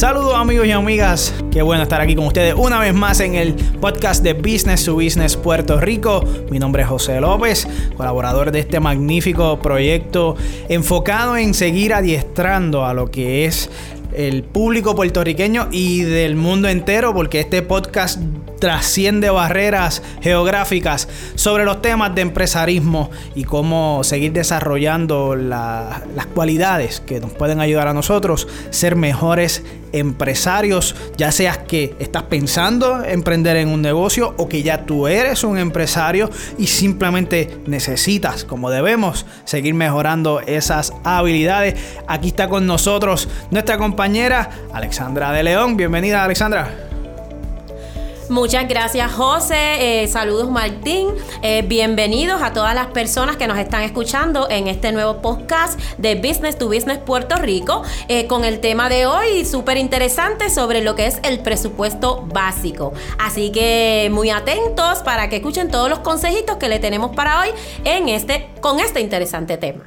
Saludos amigos y amigas, qué bueno estar aquí con ustedes una vez más en el podcast de Business to Business Puerto Rico. Mi nombre es José López, colaborador de este magnífico proyecto enfocado en seguir adiestrando a lo que es el público puertorriqueño y del mundo entero, porque este podcast trasciende barreras geográficas sobre los temas de empresarismo y cómo seguir desarrollando las cualidades que nos pueden ayudar a nosotros ser mejores empresarios, ya seas que estás pensando emprender en un negocio o que ya tú eres un empresario y simplemente necesitas, como debemos, seguir mejorando esas habilidades. Aquí está con nosotros nuestra compañera Alexandra de León. Bienvenida Alexandra. Muchas gracias, José. Eh, saludos, Martín. Eh, bienvenidos a todas las personas que nos están escuchando en este nuevo podcast de Business to Business Puerto Rico eh, con el tema de hoy súper interesante sobre lo que es el presupuesto básico. Así que muy atentos para que escuchen todos los consejitos que le tenemos para hoy en este, con este interesante tema.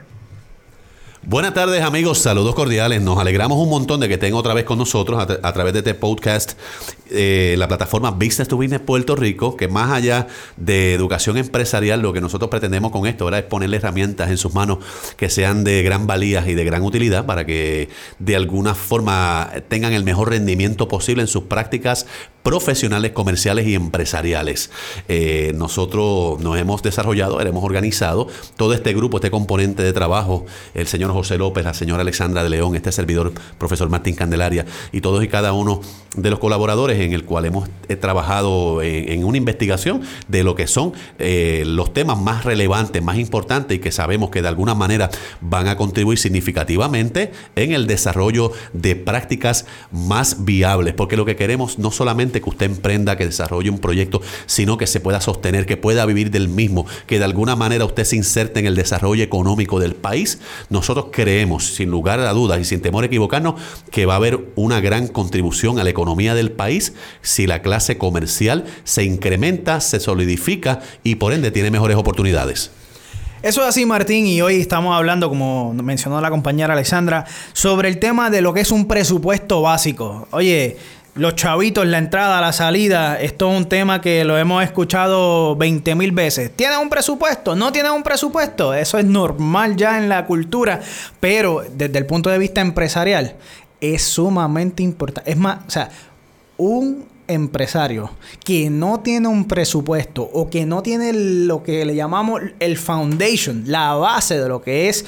Buenas tardes amigos, saludos cordiales. Nos alegramos un montón de que estén otra vez con nosotros a, través de este podcast, eh, la plataforma Business to Business Puerto Rico, que más allá de educación empresarial, lo que nosotros pretendemos con esto ahora es ponerle herramientas en sus manos que sean de gran valía y de gran utilidad para que de alguna forma tengan el mejor rendimiento posible en sus prácticas profesionales, comerciales y empresariales. Eh, nosotros nos hemos desarrollado, hemos organizado todo este grupo, este componente de trabajo, el señor José López, la señora Alexandra de León, este servidor, profesor Martín Candelaria, y todos y cada uno de los colaboradores en el cual hemos eh, trabajado en, una investigación de lo que son eh, los temas más relevantes, más importantes y que sabemos que de alguna manera van a contribuir significativamente en el desarrollo de prácticas más viables, porque lo que queremos no solamente que usted emprenda, que desarrolle un proyecto, sino que se pueda sostener, que pueda vivir del mismo, que de alguna manera usted se inserte en el desarrollo económico del país. Nosotros creemos, sin lugar a dudas y sin temor a equivocarnos, que va a haber una gran contribución a la economía del país si la clase comercial se incrementa, se solidifica y por ende tiene mejores oportunidades. Eso es así, Martín, y hoy estamos hablando, como mencionó la compañera Alexandra, sobre el tema de lo que es un presupuesto básico. Oye, los chavitos, la entrada, la salida, esto es un tema que lo hemos escuchado 20 mil veces. ¿Tienes un presupuesto? ¿No tienes un presupuesto? Eso es normal ya en la cultura, pero desde el punto de vista empresarial es sumamente importante. Es más, o sea, un empresario que no tiene un presupuesto o que no tiene lo que le llamamos el foundation, la base de lo que es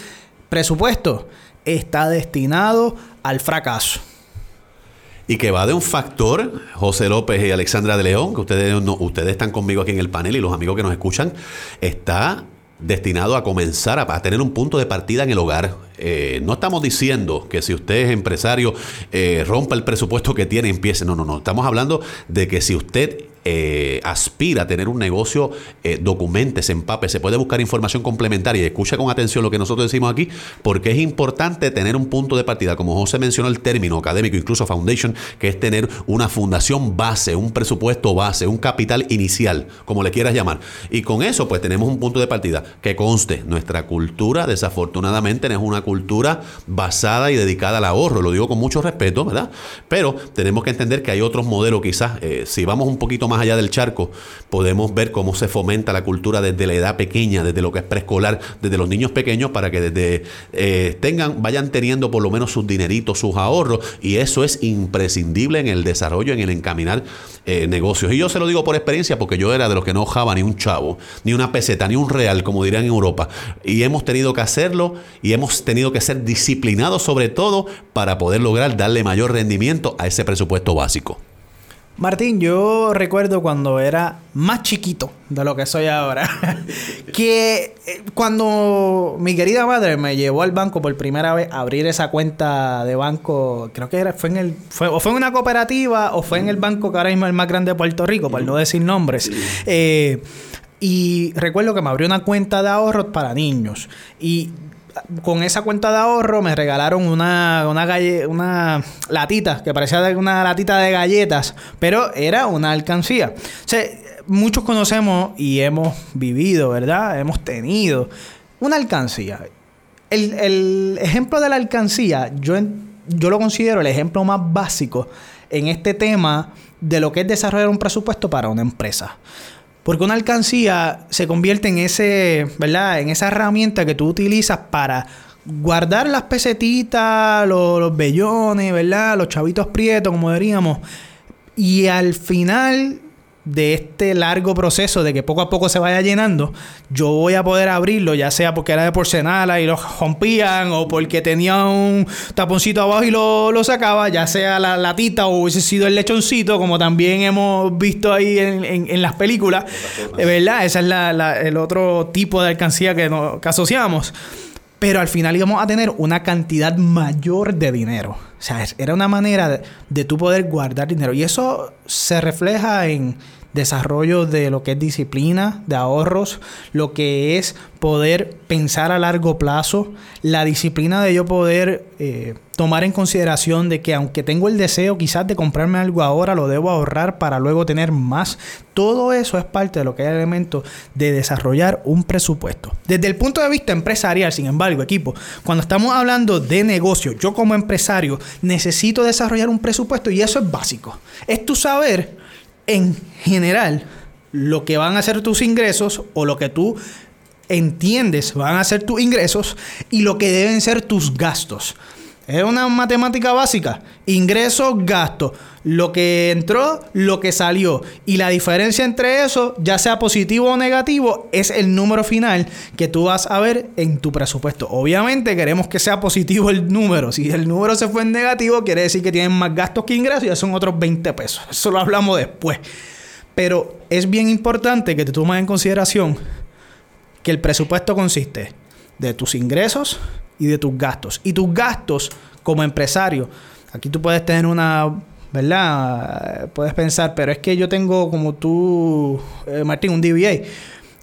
presupuesto, está destinado al fracaso y que va de un factor, José López y Alexandra de León, que ustedes, ustedes están conmigo aquí en el panel y los amigos que nos escuchan, está destinado a comenzar a, tener un punto de partida en el hogar. Eh, no estamos diciendo que si usted es empresario, eh, rompa el presupuesto que tiene empiece. No, no, no. Estamos hablando de que si usted eh, aspira a tener un negocio, eh, documente, se empape, se puede buscar información complementaria y escucha con atención lo que nosotros decimos aquí, porque es importante tener un punto de partida, como José mencionó el término académico, incluso foundation, que es tener una fundación base, un presupuesto base, un capital inicial, como le quieras llamar. Y con eso, pues tenemos un punto de partida que conste, nuestra cultura, desafortunadamente, es una cultura basada y dedicada al ahorro, lo digo con mucho respeto, ¿verdad? Pero tenemos que entender que hay otros modelos, quizás, eh, si vamos un poquito más más allá del charco, podemos ver cómo se fomenta la cultura desde la edad pequeña, desde lo que es preescolar, desde los niños pequeños, para que desde eh, tengan, vayan teniendo por lo menos sus dineritos, sus ahorros, y eso es imprescindible en el desarrollo, en el encaminar eh, negocios. Y yo se lo digo por experiencia, porque yo era de los que no ojaba ni un chavo, ni una peseta, ni un real, como dirían en Europa. Y hemos tenido que hacerlo y hemos tenido que ser disciplinados sobre todo para poder lograr darle mayor rendimiento a ese presupuesto básico. Martín, yo recuerdo cuando era más chiquito de lo que soy ahora, que eh, cuando mi querida madre me llevó al banco por primera vez a abrir esa cuenta de banco, creo que era, fue en el, fue, o fue en una cooperativa o fue en el banco que ahora mismo es el más grande de Puerto Rico, por no decir nombres. Eh, y recuerdo que me abrió una cuenta de ahorros para niños. Y con esa cuenta de ahorro me regalaron una, una, una latita, que parecía una latita de galletas, pero era una alcancía. Muchos conocemos y hemos vivido, ¿verdad? Hemos tenido una alcancía. El, ejemplo de la alcancía, yo yo lo considero el ejemplo más básico en este tema de lo que es desarrollar un presupuesto para una empresa. Porque una alcancía se convierte en ese, ¿verdad? En esa herramienta que tú utilizas para guardar las pesetitas, los, los bellones, ¿verdad? Los chavitos prietos, como diríamos. Y al final de este largo proceso de que poco a poco se vaya llenando, yo voy a poder abrirlo, ya sea porque era de porcelana y lo rompían, o porque tenía un taponcito abajo y lo, sacaba, ya sea la latita o hubiese sido el lechoncito, como también hemos visto ahí en, las películas, ¿verdad? Ese es el otro tipo de alcancía que, que asociamos. Pero al final íbamos a tener una cantidad mayor de dinero. O sea, era una manera de, tú poder guardar dinero. Y eso se refleja en desarrollo de lo que es disciplina, de ahorros, lo que es poder pensar a largo plazo, la disciplina de yo poder eh, tomar en consideración de que aunque tengo el deseo quizás de comprarme algo ahora, lo debo ahorrar para luego tener más. Todo eso es parte de lo que es el elemento de desarrollar un presupuesto. Desde el punto de vista empresarial, sin embargo, equipo, cuando estamos hablando de negocio, yo como empresario necesito desarrollar un presupuesto y eso es básico. Es tu saber en general lo que van a ser tus ingresos o lo que tú entiendes van a ser tus ingresos y lo que deben ser tus gastos. Es una matemática básica. Ingresos, gastos. Lo que entró, lo que salió. Y la diferencia entre eso, ya sea positivo o negativo, es el número final que tú vas a ver en tu presupuesto. Obviamente queremos que sea positivo el número. Si el número se fue en negativo, quiere decir que tienen más gastos que ingresos y ya son otros 20 pesos. Eso lo hablamos después. Pero es bien importante que te tomes en consideración que el presupuesto consiste de tus ingresos, y de tus gastos. Y tus gastos como empresario, aquí tú puedes tener una, ¿verdad? Puedes pensar, pero es que yo tengo como tú, eh, Martín, un DBA.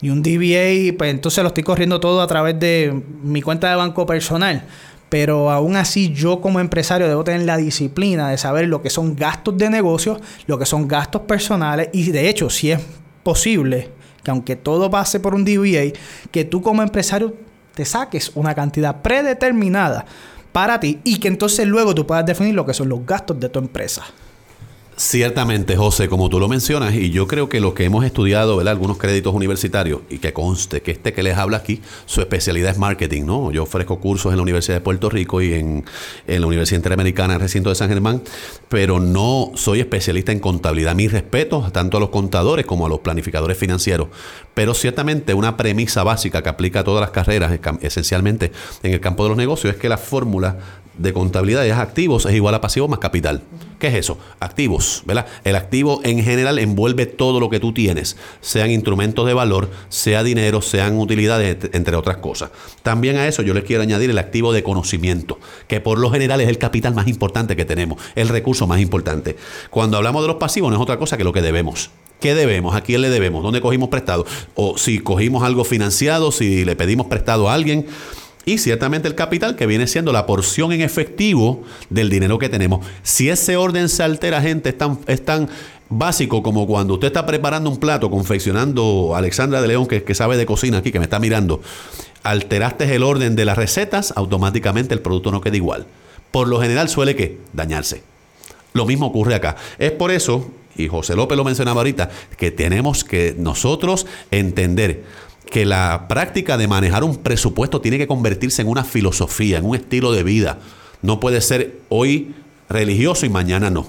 Y un DBA, pues entonces lo estoy corriendo todo a través de mi cuenta de banco personal. Pero aún así yo como empresario debo tener la disciplina de saber lo que son gastos de negocio, lo que son gastos personales. Y de hecho, si es posible que aunque todo pase por un DBA, que tú como empresario te saques una cantidad predeterminada para ti y que entonces luego tú puedas definir lo que son los gastos de tu empresa. Ciertamente, José, como tú lo mencionas, y yo creo que lo que hemos estudiado, ¿verdad? Algunos créditos universitarios, y que conste que este que les habla aquí, su especialidad es marketing, ¿no? Yo ofrezco cursos en la Universidad de Puerto Rico y en, la Universidad Interamericana, en el recinto de San Germán, pero no soy especialista en contabilidad. Mis respetos tanto a los contadores como a los planificadores financieros. Pero ciertamente una premisa básica que aplica a todas las carreras, esencialmente en el campo de los negocios, es que la fórmula de contabilidad es activos es igual a pasivo más capital. ¿Qué es eso? Activos, ¿verdad? El activo en general envuelve todo lo que tú tienes, sean instrumentos de valor, sea dinero, sean utilidades, entre otras cosas. También a eso yo les quiero añadir el activo de conocimiento, que por lo general es el capital más importante que tenemos, el recurso más importante. Cuando hablamos de los pasivos no es otra cosa que lo que debemos. ¿Qué debemos? ¿A quién le debemos? ¿Dónde cogimos prestado? O si cogimos algo financiado, si le pedimos prestado a alguien y ciertamente el capital, que viene siendo la porción en efectivo del dinero que tenemos. Si ese orden se altera, gente, es tan, es tan básico como cuando usted está preparando un plato, confeccionando Alexandra de León, que, que sabe de cocina aquí, que me está mirando, alteraste el orden de las recetas, automáticamente el producto no queda igual. Por lo general suele que dañarse. Lo mismo ocurre acá. Es por eso, y José López lo mencionaba ahorita, que tenemos que nosotros entender que la práctica de manejar un presupuesto tiene que convertirse en una filosofía, en un estilo de vida. No puede ser hoy religioso y mañana no.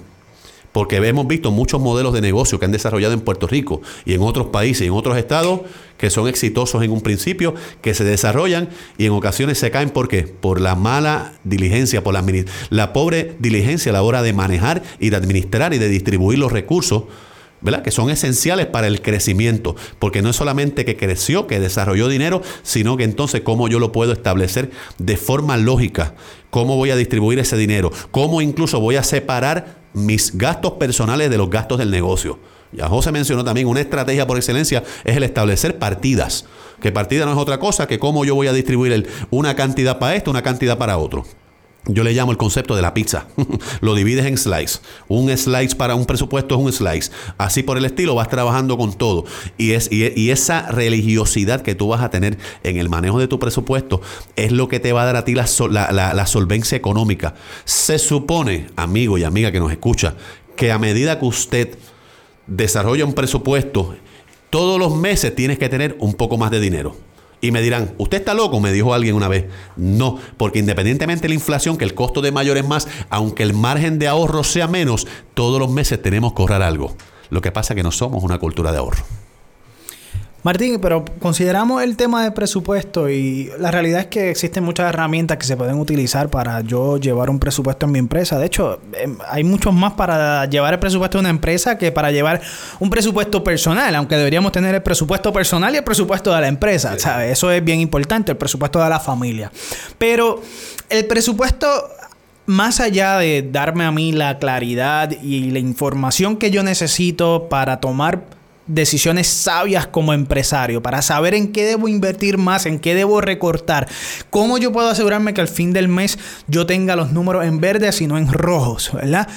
Porque hemos visto muchos modelos de negocio que han desarrollado en Puerto Rico y en otros países y en otros estados que son exitosos en un principio, que se desarrollan y en ocasiones se caen. ¿Por qué? Por la mala diligencia, por la, la pobre diligencia a la hora de manejar y de administrar y de distribuir los recursos ¿verdad? Que son esenciales para el crecimiento, porque no es solamente que creció, que desarrolló dinero, sino que entonces cómo yo lo puedo establecer de forma lógica, cómo voy a distribuir ese dinero, cómo incluso voy a separar mis gastos personales de los gastos del negocio. Ya José mencionó también una estrategia por excelencia es el establecer partidas. Que partida no es otra cosa que cómo yo voy a distribuir una cantidad para esto, una cantidad para otro. Yo le llamo el concepto de la pizza. Lo divides en slice. Un slice para un presupuesto es un slice. Así por el estilo vas trabajando con todo. Y, es, y, esa religiosidad que tú vas a tener en el manejo de tu presupuesto es lo que te va a dar a ti la, la solvencia económica. Se supone, amigo y amiga que nos escucha, que a medida que usted desarrolla un presupuesto, todos los meses tienes que tener un poco más de dinero. Y me dirán, ¿usted está loco? Me dijo alguien una vez. No, porque independientemente de la inflación, que el costo de mayor es más, aunque el margen de ahorro sea menos, todos los meses tenemos que ahorrar algo. Lo que pasa es que no somos una cultura de ahorro. Martín, pero consideramos el tema de presupuesto y la realidad es que existen muchas herramientas que se pueden utilizar para yo llevar un presupuesto en mi empresa. De hecho, em, hay muchos más para llevar el presupuesto de una empresa que para llevar un presupuesto personal, aunque deberíamos tener el presupuesto personal y el presupuesto de la empresa. Eso es bien importante, el presupuesto de la familia. Pero el presupuesto más allá de darme a mí la claridad y la información que yo necesito para tomar decisiones sabias como empresario, para saber en qué debo invertir más, en qué debo recortar, cómo yo puedo asegurarme que al fin del mes yo tenga los números en verdes y no en rojos, ¿verdad?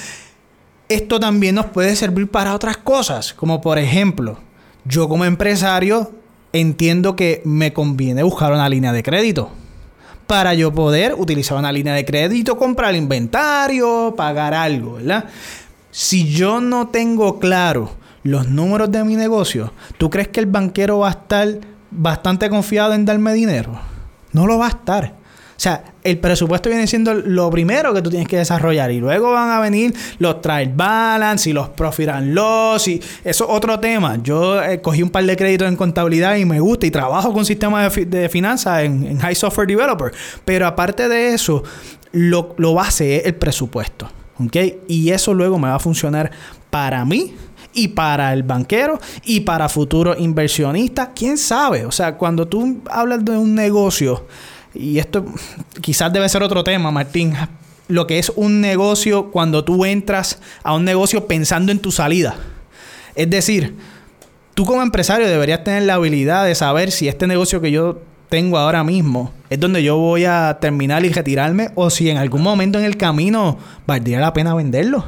Esto también nos puede servir para otras cosas, como por ejemplo, yo como empresario entiendo que me conviene buscar una línea de crédito para yo poder utilizar una línea de crédito, comprar inventario, pagar algo, ¿verdad? Si yo no tengo claro los números de mi negocio, ¿tú crees que el banquero va a estar bastante confiado en darme dinero? No lo va a estar. O sea, el presupuesto viene siendo lo primero que tú tienes que desarrollar y luego van a venir los trial balance y los profit and loss y eso es otro tema. Yo eh, cogí un par de créditos en contabilidad y me gusta y trabajo con sistemas de, finanzas en, High Software Developer. Pero aparte de eso, lo, lo base es el presupuesto. ¿Ok? Y eso luego me va a funcionar para mí y para el banquero y para futuros inversionistas. ¿Quién sabe? O sea, cuando tú hablas de un negocio, y esto quizás debe ser otro tema, Martín, lo que es un negocio cuando tú entras a un negocio pensando en tu salida. Es decir, tú como empresario deberías tener la habilidad de saber si este negocio que yo tengo ahora mismo es donde yo voy a terminar y retirarme o si en algún momento en el camino valdría la pena venderlo.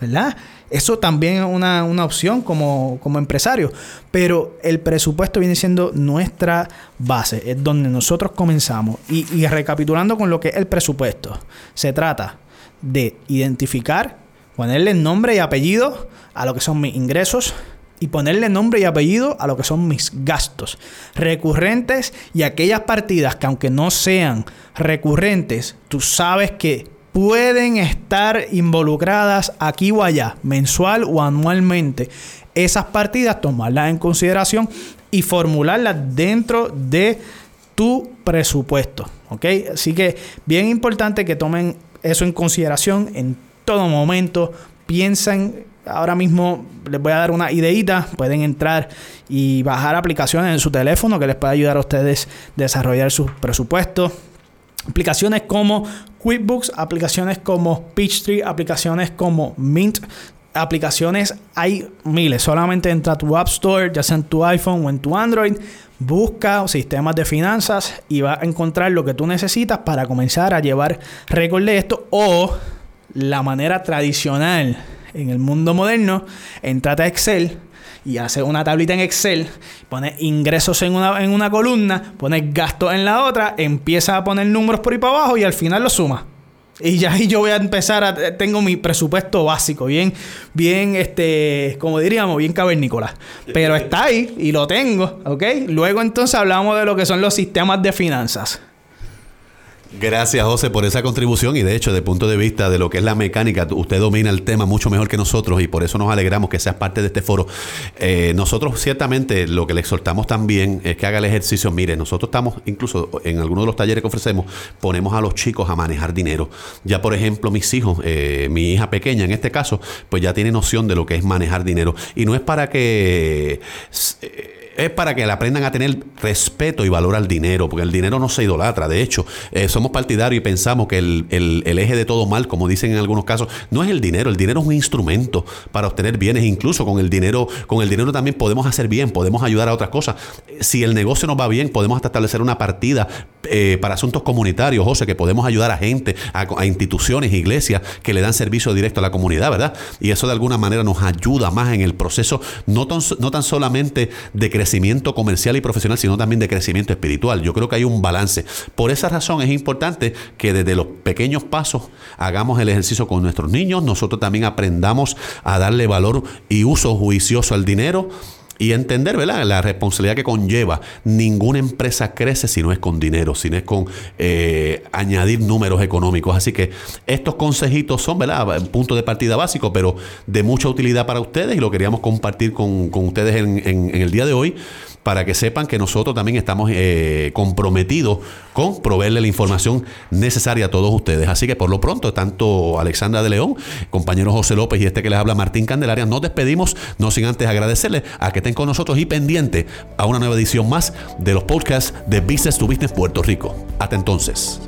¿Verdad? Eso también es una, opción como, empresario. Pero el presupuesto viene siendo nuestra base, es donde nosotros comenzamos. Y, y recapitulando con lo que es el presupuesto, se trata de identificar, ponerle nombre y apellido a lo que son mis ingresos, y ponerle nombre y apellido a lo que son mis gastos recurrentes y aquellas partidas que aunque no sean recurrentes, tú sabes que pueden estar involucradas aquí o allá, mensual o anualmente. Esas partidas, tomarlas en consideración y formularlas dentro de tu presupuesto. ¿Ok? Así que bien importante que tomen eso en consideración en todo momento. Piensen, ahora mismo les voy a dar una ideita. Pueden entrar y bajar aplicaciones en su teléfono que les pueda ayudar a ustedes a desarrollar sus presupuestos Aplicaciones como QuickBooks, aplicaciones como Peachtree, aplicaciones como Mint, aplicaciones hay miles. Solamente entra a tu App Store, ya sea en tu iPhone o en tu Android, busca sistemas de finanzas y va a encontrar lo que tú necesitas para comenzar a llevar récord de esto o la manera tradicional en el mundo moderno, entra a Excel y hace una tablita en Excel, pone ingresos en una, en una columna, pone gastos en la otra, empieza a poner números por ahí para abajo y al final lo suma. Y ya ahí yo voy a empezar a tengo mi presupuesto básico, bien bien este, como diríamos, bien cavernícola. Pero está ahí y lo tengo, ¿ok? Luego entonces hablamos de lo que son los sistemas de finanzas. Gracias, José, por esa contribución y de hecho, de punto de vista de lo que es la mecánica, usted domina el tema mucho mejor que nosotros y por eso nos alegramos que seas parte de este foro. Eh, nosotros ciertamente lo que le exhortamos también es que haga el ejercicio. Mire, nosotros estamos, incluso en algunos de los talleres que ofrecemos, ponemos a los chicos a manejar dinero. Ya, por ejemplo, mis hijos, eh, mi hija pequeña en este caso, pues ya tiene noción de lo que es manejar dinero. Y no es para que... Eh, es para que le aprendan a tener respeto y valor al dinero, porque el dinero no se idolatra. De hecho, eh, somos partidarios y pensamos que el, el, eje de todo mal, como dicen en algunos casos, no es el dinero. El dinero es un instrumento para obtener bienes. Incluso con el dinero, con el dinero también podemos hacer bien, podemos ayudar a otras cosas. Si el negocio nos va bien, podemos hasta establecer una partida eh, para asuntos comunitarios, José, que podemos ayudar a gente, a, instituciones, iglesias que le dan servicio directo a la comunidad, ¿verdad? Y eso de alguna manera nos ayuda más en el proceso, no tan, no tan solamente de crecimiento comercial y profesional, sino también de crecimiento espiritual. Yo creo que hay un balance. Por esa razón es importante que desde los pequeños pasos hagamos el ejercicio con nuestros niños, nosotros también aprendamos a darle valor y uso juicioso al dinero y entender, ¿verdad? La responsabilidad que conlleva. Ninguna empresa crece si no es con dinero, si no es con eh, añadir números económicos. Así que estos consejitos son, ¿verdad? Punto de partida básico, pero de mucha utilidad para ustedes y lo queríamos compartir con, ustedes en el día de hoy para que sepan que nosotros también estamos eh, comprometidos con proveerle la información necesaria a todos ustedes. Así que por lo pronto, tanto Alexandra de León, compañero José López y este que les habla Martín Candelaria, nos despedimos, no sin antes agradecerles a que estén con nosotros y pendientes a una nueva edición más de los podcasts de Business to Business Puerto Rico. Hasta entonces.